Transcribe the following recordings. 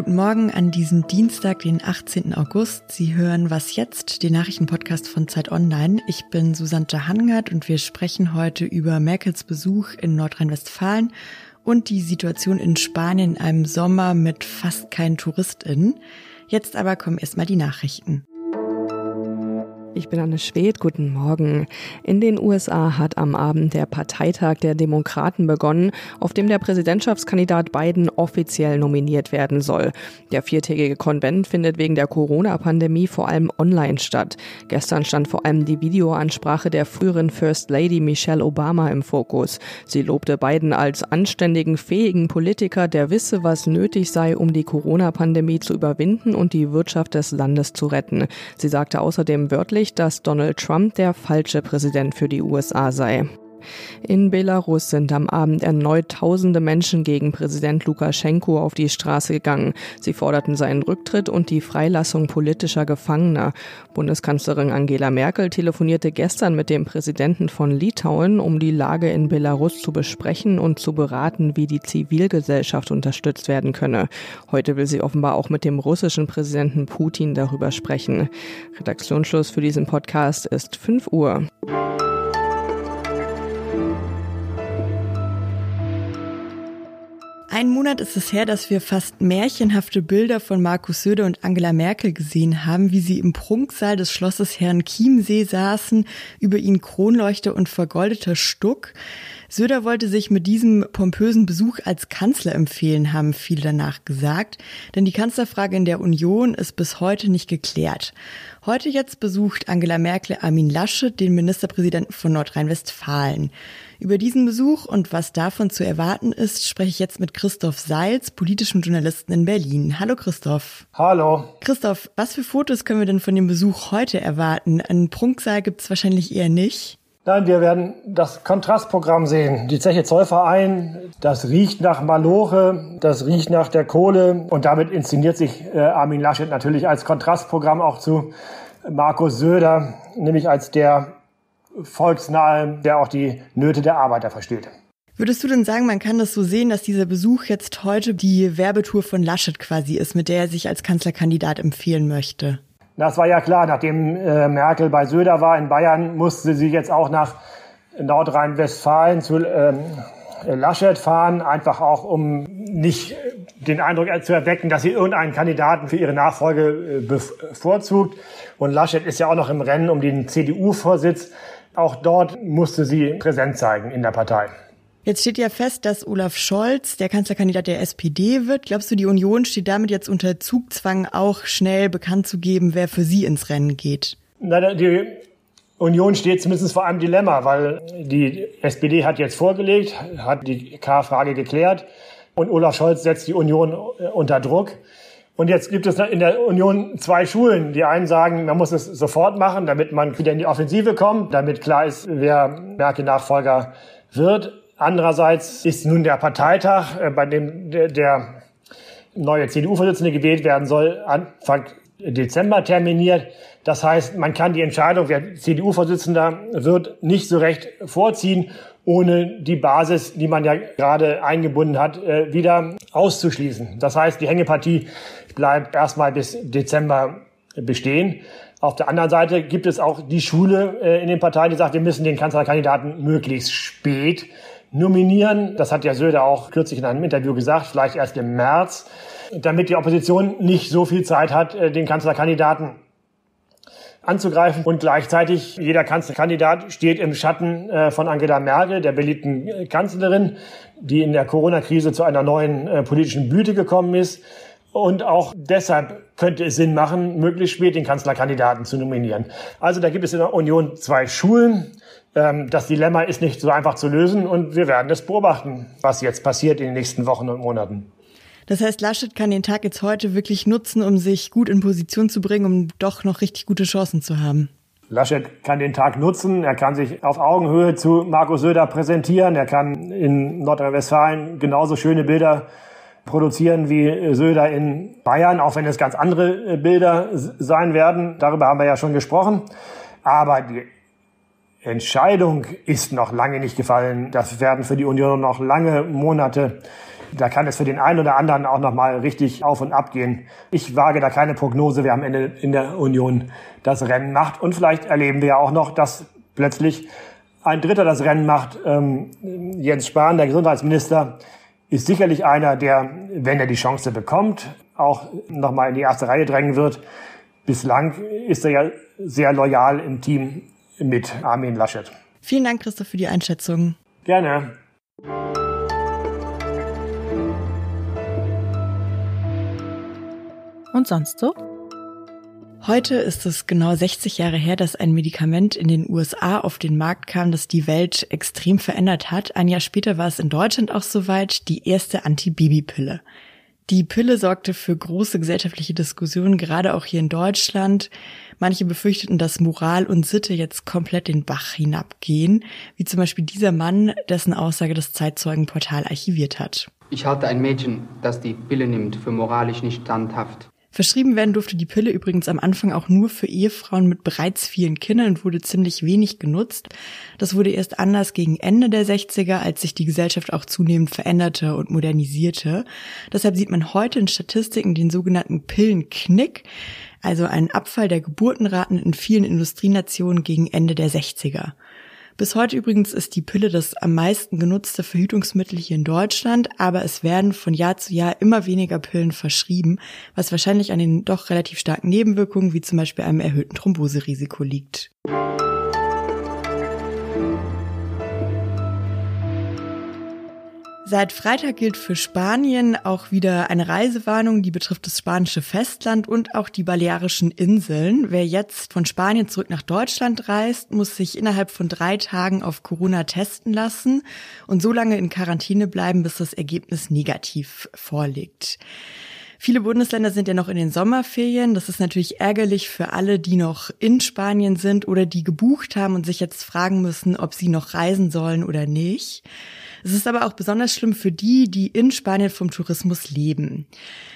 Guten Morgen an diesem Dienstag, den 18. August. Sie hören Was jetzt, den Nachrichtenpodcast von Zeit Online. Ich bin Susanne Hangert und wir sprechen heute über Merkels Besuch in Nordrhein-Westfalen und die Situation in Spanien in einem Sommer mit fast keinen TouristInnen. Jetzt aber kommen erstmal die Nachrichten. Ich bin Anne Schwedt, guten Morgen. In den USA hat am Abend der Parteitag der Demokraten begonnen, auf dem der Präsidentschaftskandidat Biden offiziell nominiert werden soll. Der viertägige Konvent findet wegen der Corona-Pandemie vor allem online statt. Gestern stand vor allem die Videoansprache der früheren First Lady Michelle Obama im Fokus. Sie lobte Biden als anständigen, fähigen Politiker, der wisse, was nötig sei, um die Corona-Pandemie zu überwinden und die Wirtschaft des Landes zu retten. Sie sagte außerdem wörtlich, deutlich, dass Donald Trump der falsche Präsident für die USA sei. In Belarus sind am Abend erneut tausende Menschen gegen Präsident Lukaschenko auf die Straße gegangen. Sie forderten seinen Rücktritt und die Freilassung politischer Gefangener. Bundeskanzlerin Angela Merkel telefonierte gestern mit dem Präsidenten von Litauen, um die Lage in Belarus zu besprechen und zu beraten, wie die Zivilgesellschaft unterstützt werden könne. Heute will sie offenbar auch mit dem russischen Präsidenten Putin darüber sprechen. Redaktionsschluss für diesen Podcast ist 5 Uhr. Ein Monat ist es her, dass wir fast märchenhafte Bilder von Markus Söder und Angela Merkel gesehen haben, wie sie im Prunksaal des Schlosses Herrn Chiemsee saßen, über ihnen Kronleuchter und vergoldeter Stuck. Söder wollte sich mit diesem pompösen Besuch als Kanzler empfehlen, haben viele danach gesagt, denn die Kanzlerfrage in der Union ist bis heute nicht geklärt. Heute jetzt besucht Angela Merkel Armin Laschet, den Ministerpräsidenten von Nordrhein-Westfalen. Über diesen Besuch und was davon zu erwarten ist, spreche ich jetzt mit Christoph Seils, politischem Journalisten in Berlin. Hallo Christoph. Hallo. Christoph, was für Fotos können wir denn von dem Besuch heute erwarten? Einen Prunksaal gibt es wahrscheinlich eher nicht. Nein, wir werden das Kontrastprogramm sehen. Die Zeche Zollverein, das riecht nach Maloche, das riecht nach der Kohle und damit inszeniert sich äh, Armin Laschet natürlich als Kontrastprogramm auch zu Markus Söder, nämlich als der volksnahe, der auch die Nöte der Arbeiter versteht. Würdest du denn sagen, man kann das so sehen, dass dieser Besuch jetzt heute die Werbetour von Laschet quasi ist, mit der er sich als Kanzlerkandidat empfehlen möchte? Das war ja klar, nachdem äh, Merkel bei Söder war in Bayern, musste sie jetzt auch nach Nordrhein-Westfalen zu ähm, Laschet fahren, einfach auch um nicht den Eindruck zu erwecken, dass sie irgendeinen Kandidaten für ihre Nachfolge äh, bevorzugt. Und Laschet ist ja auch noch im Rennen um den CDU-Vorsitz. Auch dort musste sie präsent zeigen in der Partei. Jetzt steht ja fest, dass Olaf Scholz der Kanzlerkandidat der SPD wird. Glaubst du, die Union steht damit jetzt unter Zugzwang, auch schnell bekannt zu geben, wer für sie ins Rennen geht? Na, die Union steht zumindest vor einem Dilemma, weil die SPD hat jetzt vorgelegt, hat die K-Frage geklärt und Olaf Scholz setzt die Union unter Druck. Und jetzt gibt es in der Union zwei Schulen. Die einen sagen, man muss es sofort machen, damit man wieder in die Offensive kommt, damit klar ist, wer Merkel-Nachfolger wird. Andererseits ist nun der Parteitag, äh, bei dem der neue CDU-Vorsitzende gewählt werden soll, Anfang Dezember terminiert. Das heißt, man kann die Entscheidung, wer CDU-Vorsitzender wird, nicht so recht vorziehen, ohne die Basis, die man ja gerade eingebunden hat, äh, wieder auszuschließen. Das heißt, die Hängepartie bleibt erstmal bis Dezember bestehen. Auf der anderen Seite gibt es auch die Schule äh, in den Parteien, die sagt, wir müssen den Kanzlerkandidaten möglichst spät nominieren. Das hat ja Söder auch kürzlich in einem Interview gesagt, vielleicht erst im März, damit die Opposition nicht so viel Zeit hat, äh, den Kanzlerkandidaten anzugreifen. Und gleichzeitig, jeder Kanzlerkandidat steht im Schatten äh, von Angela Merkel, der beliebten Kanzlerin, die in der Corona-Krise zu einer neuen politischen Blüte gekommen ist. Und auch deshalb könnte es Sinn machen, möglichst spät den Kanzlerkandidaten zu nominieren. Also da gibt es in der Union zwei Schulen. Ähm, das Dilemma ist nicht so einfach zu lösen und wir werden es beobachten, was jetzt passiert in den nächsten Wochen und Monaten. Das heißt, Laschet kann den Tag jetzt heute wirklich nutzen, um sich gut in Position zu bringen, um doch noch richtig gute Chancen zu haben. Laschet kann den Tag nutzen, er kann sich auf Augenhöhe zu Markus Söder präsentieren, er kann in Nordrhein-Westfalen genauso schöne Bilder produzieren wie Söder in Bayern, auch wenn es ganz andere Bilder sein werden. Darüber haben wir ja schon gesprochen. Aber die Entscheidung ist noch lange nicht gefallen. Das werden für die Union noch lange Monate. Da kann es für den einen oder anderen auch noch mal richtig auf und ab gehen. Ich wage da keine Prognose, wer am Ende in der Union das Rennen macht. Und vielleicht erleben wir ja auch noch, dass plötzlich ein Dritter das Rennen macht. Ähm, Jens Spahn, der Gesundheitsminister, ist sicherlich einer, der, wenn er die Chance bekommt, auch noch mal in die erste Reihe drängen wird. Bislang ist er ja sehr loyal im Team mit Armin Laschet. Vielen Dank, Christoph, für die Einschätzung. Gerne. Und sonst so? Heute ist es genau 60 Jahre her, dass ein Medikament in den USA auf den Markt kam, das die Welt extrem verändert hat. Ein Jahr später war es in Deutschland auch soweit, die erste Antibabypille. Die Pille sorgte für große gesellschaftliche Diskussionen, gerade auch hier in Deutschland. Manche befürchteten, dass Moral und Sitte jetzt komplett den Bach hinabgehen, wie zum Beispiel dieser Mann, dessen Aussage das Zeitzeugenportal archiviert hat. Ich halte ein Mädchen, das die Pille nimmt, für moralisch nicht standhaft. Verschrieben werden durfte die Pille übrigens am Anfang auch nur für Ehefrauen mit bereits vielen Kindern und wurde ziemlich wenig genutzt. Das wurde erst anders gegen Ende der 60er, als sich die Gesellschaft auch zunehmend veränderte und modernisierte. Deshalb sieht man heute in Statistiken den sogenannten Pillenknick, also einen Abfall der Geburtenraten in vielen Industrienationen gegen Ende der 60er. Bis heute übrigens ist die Pille das am meisten genutzte Verhütungsmittel hier in Deutschland, aber es werden von Jahr zu Jahr immer weniger Pillen verschrieben, was wahrscheinlich an den doch relativ starken Nebenwirkungen wie zum Beispiel einem erhöhten Thromboserisiko liegt. Seit Freitag gilt für Spanien auch wieder eine Reisewarnung, die betrifft das spanische Festland und auch die Balearischen Inseln. Wer jetzt von Spanien zurück nach Deutschland reist, muss sich innerhalb von drei Tagen auf Corona testen lassen und so lange in Quarantäne bleiben, bis das Ergebnis negativ vorliegt. Viele Bundesländer sind ja noch in den Sommerferien. Das ist natürlich ärgerlich für alle, die noch in Spanien sind oder die gebucht haben und sich jetzt fragen müssen, ob sie noch reisen sollen oder nicht. Es ist aber auch besonders schlimm für die, die in Spanien vom Tourismus leben.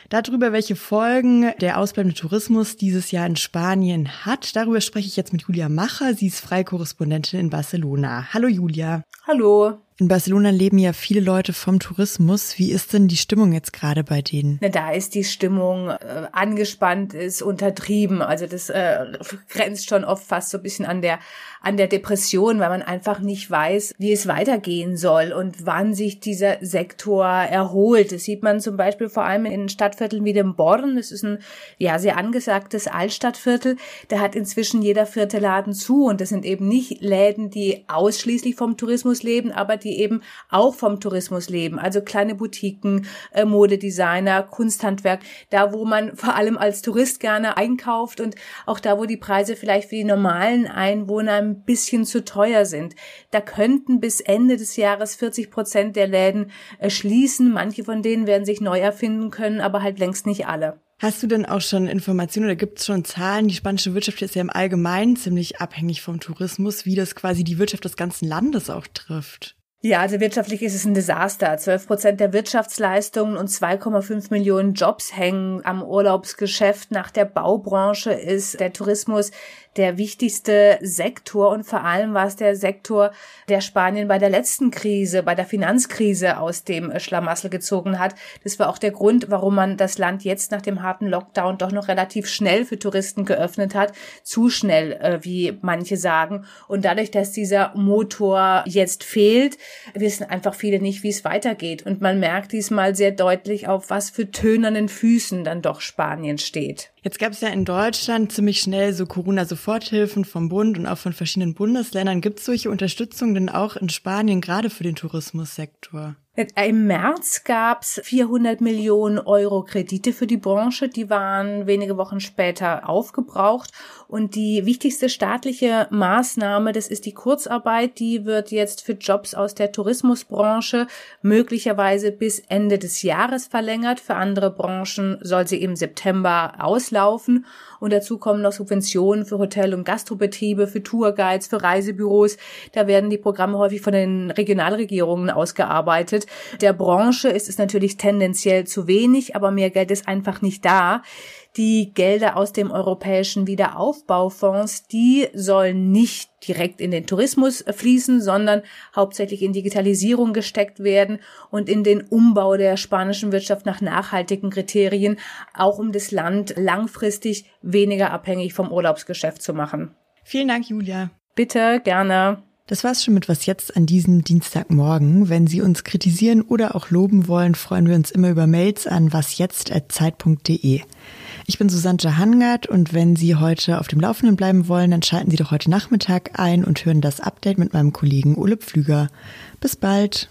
Darüber, welche Folgen der ausbleibende Tourismus dieses Jahr in Spanien hat, darüber spreche ich jetzt mit Julia Macher. Sie ist Freikorrespondentin in Barcelona. Hallo Julia. Hallo. In Barcelona leben ja viele Leute vom Tourismus. Wie ist denn die Stimmung jetzt gerade bei denen? Na, da ist die Stimmung äh, angespannt, ist untertrieben. Also das äh, grenzt schon oft fast so ein bisschen an der an der Depression, weil man einfach nicht weiß, wie es weitergehen soll und wann sich dieser Sektor erholt. Das sieht man zum Beispiel vor allem in Stadtvierteln wie dem Born. Das ist ein ja sehr angesagtes Altstadtviertel. Da hat inzwischen jeder vierte Laden zu und das sind eben nicht Läden, die ausschließlich vom Tourismus leben, aber die eben auch vom Tourismus leben. Also kleine Boutiquen, äh, Modedesigner, Kunsthandwerk, da wo man vor allem als Tourist gerne einkauft und auch da, wo die Preise vielleicht für die normalen Einwohner ein bisschen zu teuer sind. Da könnten bis Ende des Jahres 40 Prozent der Läden äh, schließen. Manche von denen werden sich neu erfinden können, aber halt längst nicht alle. Hast du denn auch schon Informationen oder gibt es schon Zahlen? Die spanische Wirtschaft ist ja im Allgemeinen ziemlich abhängig vom Tourismus, wie das quasi die Wirtschaft des ganzen Landes auch trifft. Ja, also wirtschaftlich ist es ein Desaster. 12 Prozent der Wirtschaftsleistungen und 2,5 Millionen Jobs hängen am Urlaubsgeschäft. Nach der Baubranche ist der Tourismus der wichtigste Sektor und vor allem war es der Sektor, der Spanien bei der letzten Krise, bei der Finanzkrise aus dem Schlamassel gezogen hat. Das war auch der Grund, warum man das Land jetzt nach dem harten Lockdown doch noch relativ schnell für Touristen geöffnet hat. Zu schnell, äh, wie manche sagen. Und dadurch, dass dieser Motor jetzt fehlt, wissen einfach viele nicht, wie es weitergeht. Und man merkt diesmal sehr deutlich, auf was für tönernen Füßen dann doch Spanien steht. Jetzt gab es ja in Deutschland ziemlich schnell so Corona-Soforthilfen vom Bund und auch von verschiedenen Bundesländern. Gibt es solche Unterstützung denn auch in Spanien, gerade für den Tourismussektor? Im März gab's 400 Millionen Euro Kredite für die Branche. Die waren wenige Wochen später aufgebraucht. Und die wichtigste staatliche Maßnahme, das ist die Kurzarbeit. Die wird jetzt für Jobs aus der Tourismusbranche möglicherweise bis Ende des Jahres verlängert. Für andere Branchen soll sie im September auslaufen. Und dazu kommen noch Subventionen für Hotel- und Gastrobetriebe, für Tourguides, für Reisebüros. Da werden die Programme häufig von den Regionalregierungen ausgearbeitet. Der Branche ist es natürlich tendenziell zu wenig, aber mehr Geld ist einfach nicht da. die Gelder aus dem europäischen Wiederaufbaufonds, die sollen nicht direkt in den Tourismus fließen, sondern hauptsächlich in Digitalisierung gesteckt werden und in den Umbau der spanischen Wirtschaft nach nachhaltigen Kriterien, auch um das Land langfristig weniger abhängig vom Urlaubsgeschäft zu machen. Vielen Dank, Julia. Bitte, gerne. Das war's schon mit Was jetzt an diesem Dienstagmorgen. Wenn Sie uns kritisieren oder auch loben wollen, freuen wir uns immer über Mails an wasjetzt.zeit.de. Ich bin Susanne Hangard und wenn Sie heute auf dem Laufenden bleiben wollen, dann schalten Sie doch heute Nachmittag ein und hören das Update mit meinem Kollegen Ole Pflüger. Bis bald.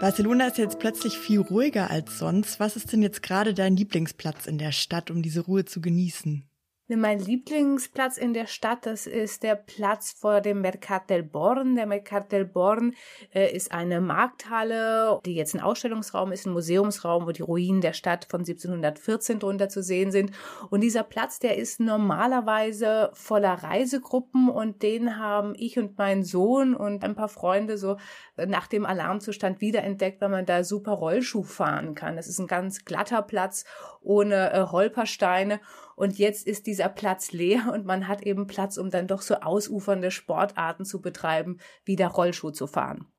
Barcelona ist jetzt plötzlich viel ruhiger als sonst. Was ist denn jetzt gerade dein Lieblingsplatz in der Stadt, um diese Ruhe zu genießen? Mein Lieblingsplatz in der Stadt, das ist der Platz vor dem Mercat del Born. Der Mercat del Born äh, ist eine Markthalle, die jetzt ein Ausstellungsraum ist, ein Museumsraum, wo die Ruinen der Stadt von 1714 drunter zu sehen sind. Und dieser Platz, der ist normalerweise voller Reisegruppen und den haben ich und mein Sohn und ein paar Freunde so nach dem Alarmzustand wiederentdeckt, weil man da super Rollschuh fahren kann. Das ist ein ganz glatter Platz ohne äh, Holpersteine. Und jetzt ist dieser Platz leer und man hat eben Platz, um dann doch so ausufernde Sportarten zu betreiben, wie der Rollschuh zu fahren.